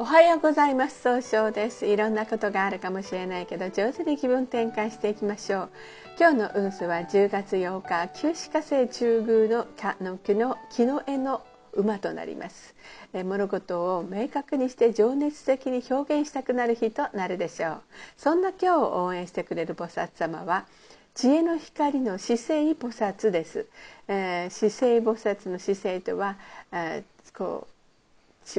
おはようございます。総称です。いろんなことがあるかもしれないけど上手に気分転換していきましょう。今日の運勢は10月8日旧歯科星中宮のの木の木の絵の馬となります。物事を明確にして情熱的に表現したくなる日となるでしょう。そんな今日を応援してくれる菩薩様は知恵の光の姿勢菩薩です、えー、姿勢菩薩の姿勢とは、えー、こう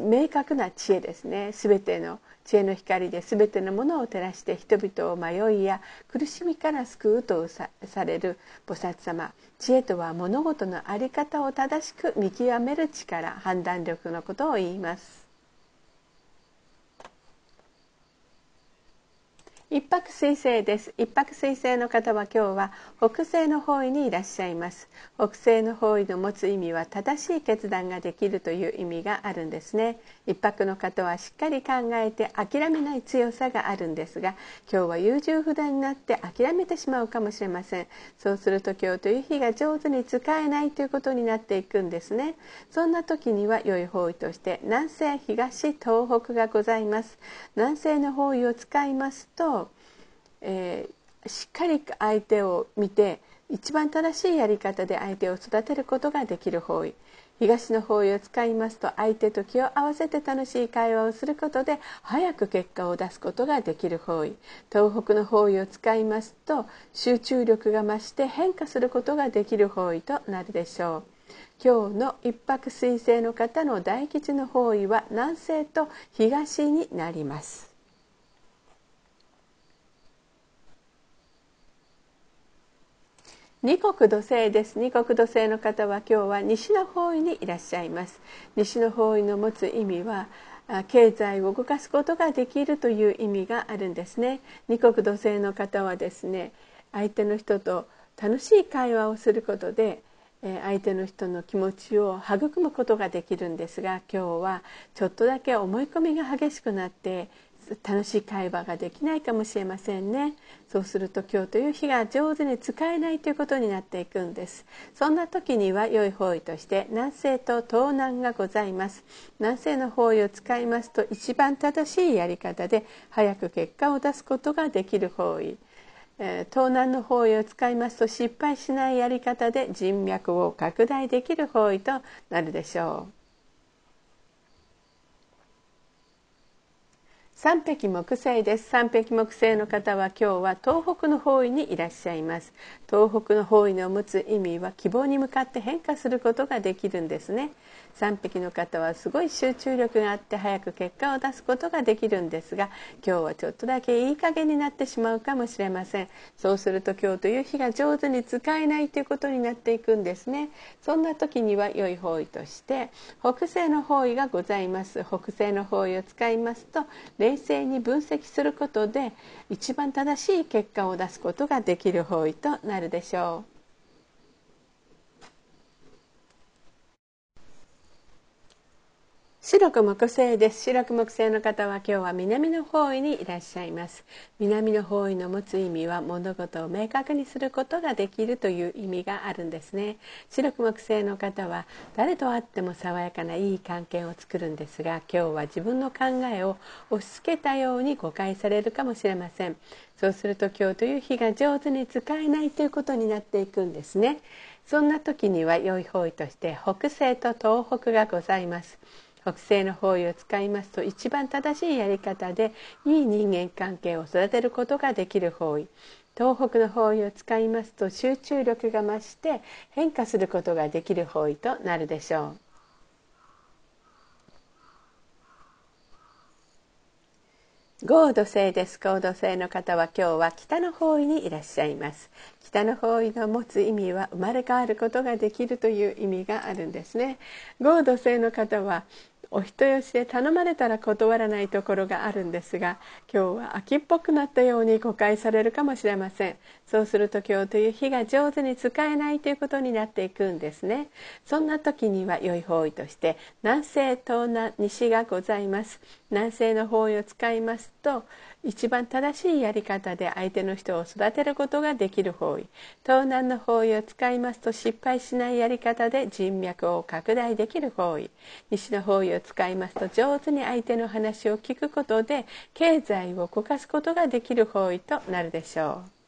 明確な知恵ですね。全ての知恵の光で全てのものを照らして人々を迷いや苦しみから救うとされる菩薩様。知恵とは物事の在り方を正しく見極める力判断力のことを言います。一泊水星です。一泊水星の方は今日は北西の方位にいらっしゃいます。北西の方位の持つ意味は正しい決断ができるという意味があるんですね。一泊の方はしっかり考えて諦めない強さがあるんですが今日は優柔不断になって諦めてしまうかもしれません。そうすると今日という日が上手に使えないということになっていくんですね。そんな時には良い方位として南西東東北がございます。南西の方位を使いますとえー、しっかり相手を見て一番正しいやり方で相手を育てることができる方位。東の方位を使いますと相手と気を合わせて楽しい会話をすることで早く結果を出すことができる方位。東北の方位を使いますと集中力が増して変化することができる方位となるでしょう。今日の一泊水星の方の大吉の方位は南西と東になります。二国土星です。二国土星の方は今日は西の方位にいらっしゃいます。西の方位の持つ意味は経済を動かすことができるという意味があるんですね。二国土星の方はですね相手の人と楽しい会話をすることで相手の人の気持ちを育むことができるんですが今日はちょっとだけ思い込みが激しくなって楽しい会話ができないかもしれませんね。そうすると今日という日が上手に使えないということになっていくんです。そんな時には良い方位として南西と東南がございます。南西の方位を使いますと一番正しいやり方で早く結果を出すことができる方位。東南の方位を使いますと失敗しないやり方で人脈を拡大できる方位となるでしょう。三匹木星です。三匹木星の方は今日は東北の方位にいらっしゃいます。東北の方位の持つ意味は希望に向かって変化することができるんですね。3匹の方はすごい集中力があって早く結果を出すことができるんですが今日はちょっとだけいい加減になってしまうかもしれません。そうすると今日という日が上手に使えないということになっていくんですね。そんな時には良い方位として北西の方位がございます。北西の方位を使いますと冷静に分析することで一番正しい結果を出すことができる方位となるでしょう。白く木星です。白く木星の方は今日は南の方位にいらっしゃいます。南の方位の持つ意味は物事を明確にすることができるという意味があるんですね。白く木星の方は誰と会っても爽やかないい関係を作るんですが今日は自分の考えを押し付けたように誤解されるかもしれません。そうすると今日という日が上手に使えないということになっていくんですね。そんな時には良い方位として北西と東北がございます。北西の方位を使いますと一番正しいやり方でいい人間関係を育てることができる方位。東北の方位を使いますと集中力が増して変化することができる方位となるでしょう。合土星です。合土星の方は今日は北の方位にいらっしゃいます。北の方位の持つ意味は生まれ変わることができるという意味があるんですね。合土星の方はお人よしで頼まれたら断らないところがあるんですが今日は秋っぽくなったように誤解されるかもしれません。そうすると今日という日が上手に使えないということになっていくんですね。そんな時には良い方位として南西東南西がございます。南西の方位を使いますと一番正しいやり方で相手の人を育てることができる方位東南の方位を使いますと失敗しないやり方で人脈を拡大できる方位西の方位を使いますと上手に相手の話を聞くことで経済を動かすことができる方位となるでしょう。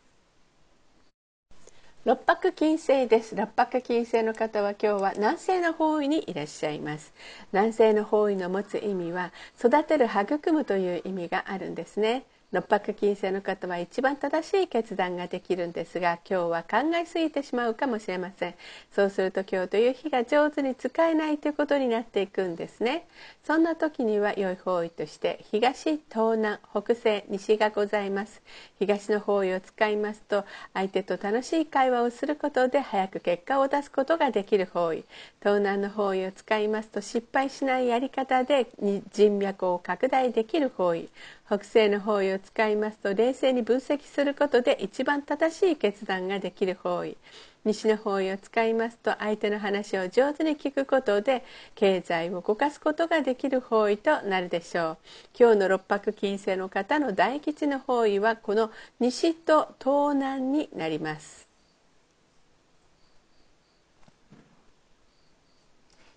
六白金星です。六白金星の方は今日は南西の方位にいらっしゃいます。南西の方位の持つ意味は育てる育むという意味があるんですね。六白金星の方は一番正しい決断ができるんですが今日は考えすぎてしまうかもしれません。そうすると今日という日が上手に使えないということになっていくんですね。そんな時には良い方位として東東南北西西がございます。東の方位を使いますと相手と楽しい会話をすることで早く結果を出すことができる方位。東南の方位を使いますと失敗しないやり方で人脈を拡大できる方位。北西の方位を使いますと冷静に分析することで一番正しい決断ができる方位。西の方位を使いますと相手の話を上手に聞くことで経済を動かすことができる方位となるでしょう。今日の六白金星の方の大吉の方位はこの西と東南になります。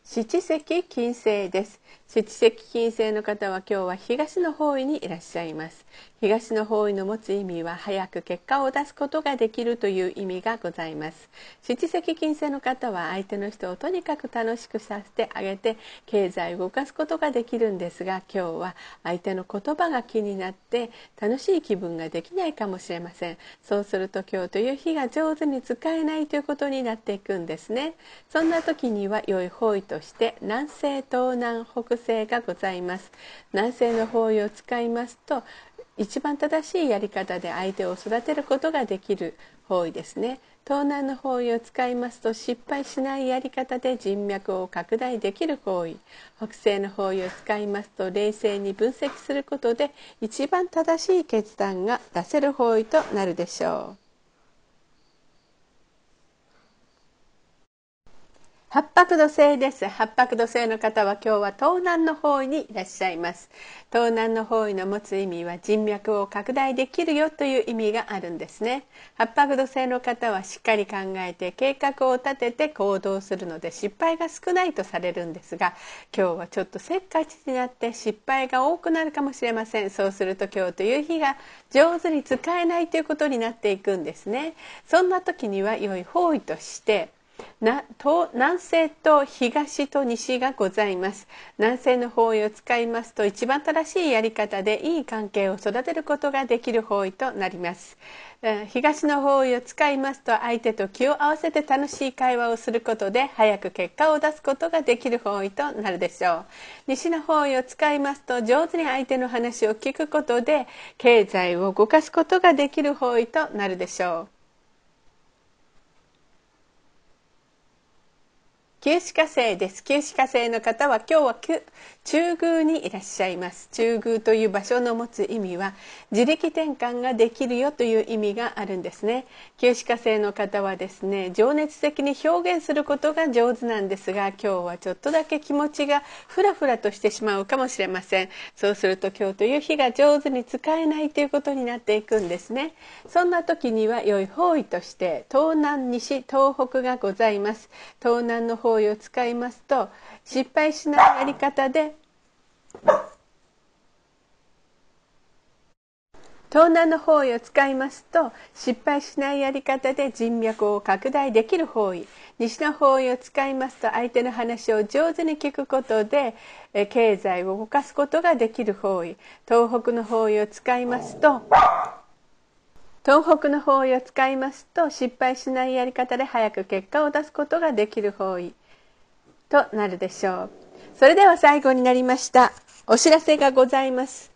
七石金星です。七石金星の方は今日は東の方位にいらっしゃいます。東の方位の持つ意味は早く結果を出すことができるという意味がございます。七石金星の方は相手の人をとにかく楽しくさせてあげて経済を動かすことができるんですが今日は相手の言葉が気になって楽しい気分ができないかもしれません。そうすると今日という日が上手に使えないということになっていくんですね。そんな時には良い方位として南西東南北西がございます。南西の方位を使いますと一番正しいやり方で相手を育てることができる方位ですね。東南の方位を使いますと失敗しないやり方で人脈を拡大できる方位。北西の方位を使いますと冷静に分析することで一番正しい決断が出せる方位となるでしょう。八白土星です。八白土星の方は今日は東南の方位にいらっしゃいます。東南の方位の持つ意味は人脈を拡大できるよという意味があるんですね。八白土星の方はしっかり考えて計画を立てて行動するので失敗が少ないとされるんですが今日はちょっとせっかちになって失敗が多くなるかもしれません。そうすると今日という日が上手に使えないということになっていくんですね。そんな時には良い方位としてな東南西と東と西がございます。南西の方位を使いますと一番正しいやり方でいい関係を育てることができる方位となります。東の方位を使いますと相手と気を合わせて楽しい会話をすることで早く結果を出すことができる方位となるでしょう。西の方位を使いますと上手に相手の話を聞くことで経済を動かすことができる方位となるでしょう。旧歯科生です。旧歯科生の方は今日は中宮にいらっしゃいます。中宮という場所の持つ意味は自力転換ができるよという意味があるんですね。旧歯科生の方はですね情熱的に表現することが上手なんですが今日はちょっとだけ気持ちがフラフラとしてしまうかもしれません。そうすると今日という日が上手に使えないということになっていくんですね。そんな時には良い方位として東南西東北がございます。東南の方行為を使いますと失敗しないやり方で東南の方位を使いますと失敗しないやり方で人脈を拡大できる方位。西の方位を使いますと相手の話を上手に聞くことで経済を動かすことができる方位。東北の方位を使いますと東北の方位を使いますと失敗しないやり方で早く結果を出すことができる方位。となるでしょう。それでは最後になりました。お知らせがございます、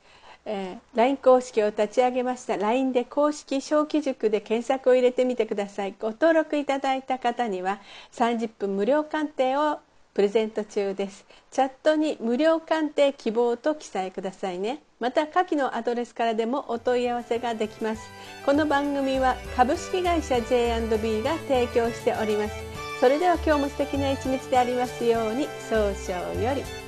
えー、LINE 公式を立ち上げました。LINE で公式小規塾で検索を入れてみてください。ご登録いただいた方には30分無料鑑定をプレゼント中です。チャットに無料鑑定希望と記載くださいね。また下記のアドレスからでもお問い合わせができます。この番組は株式会社 J&B が提供しております。それでは今日も素敵な一日でありますように早々より。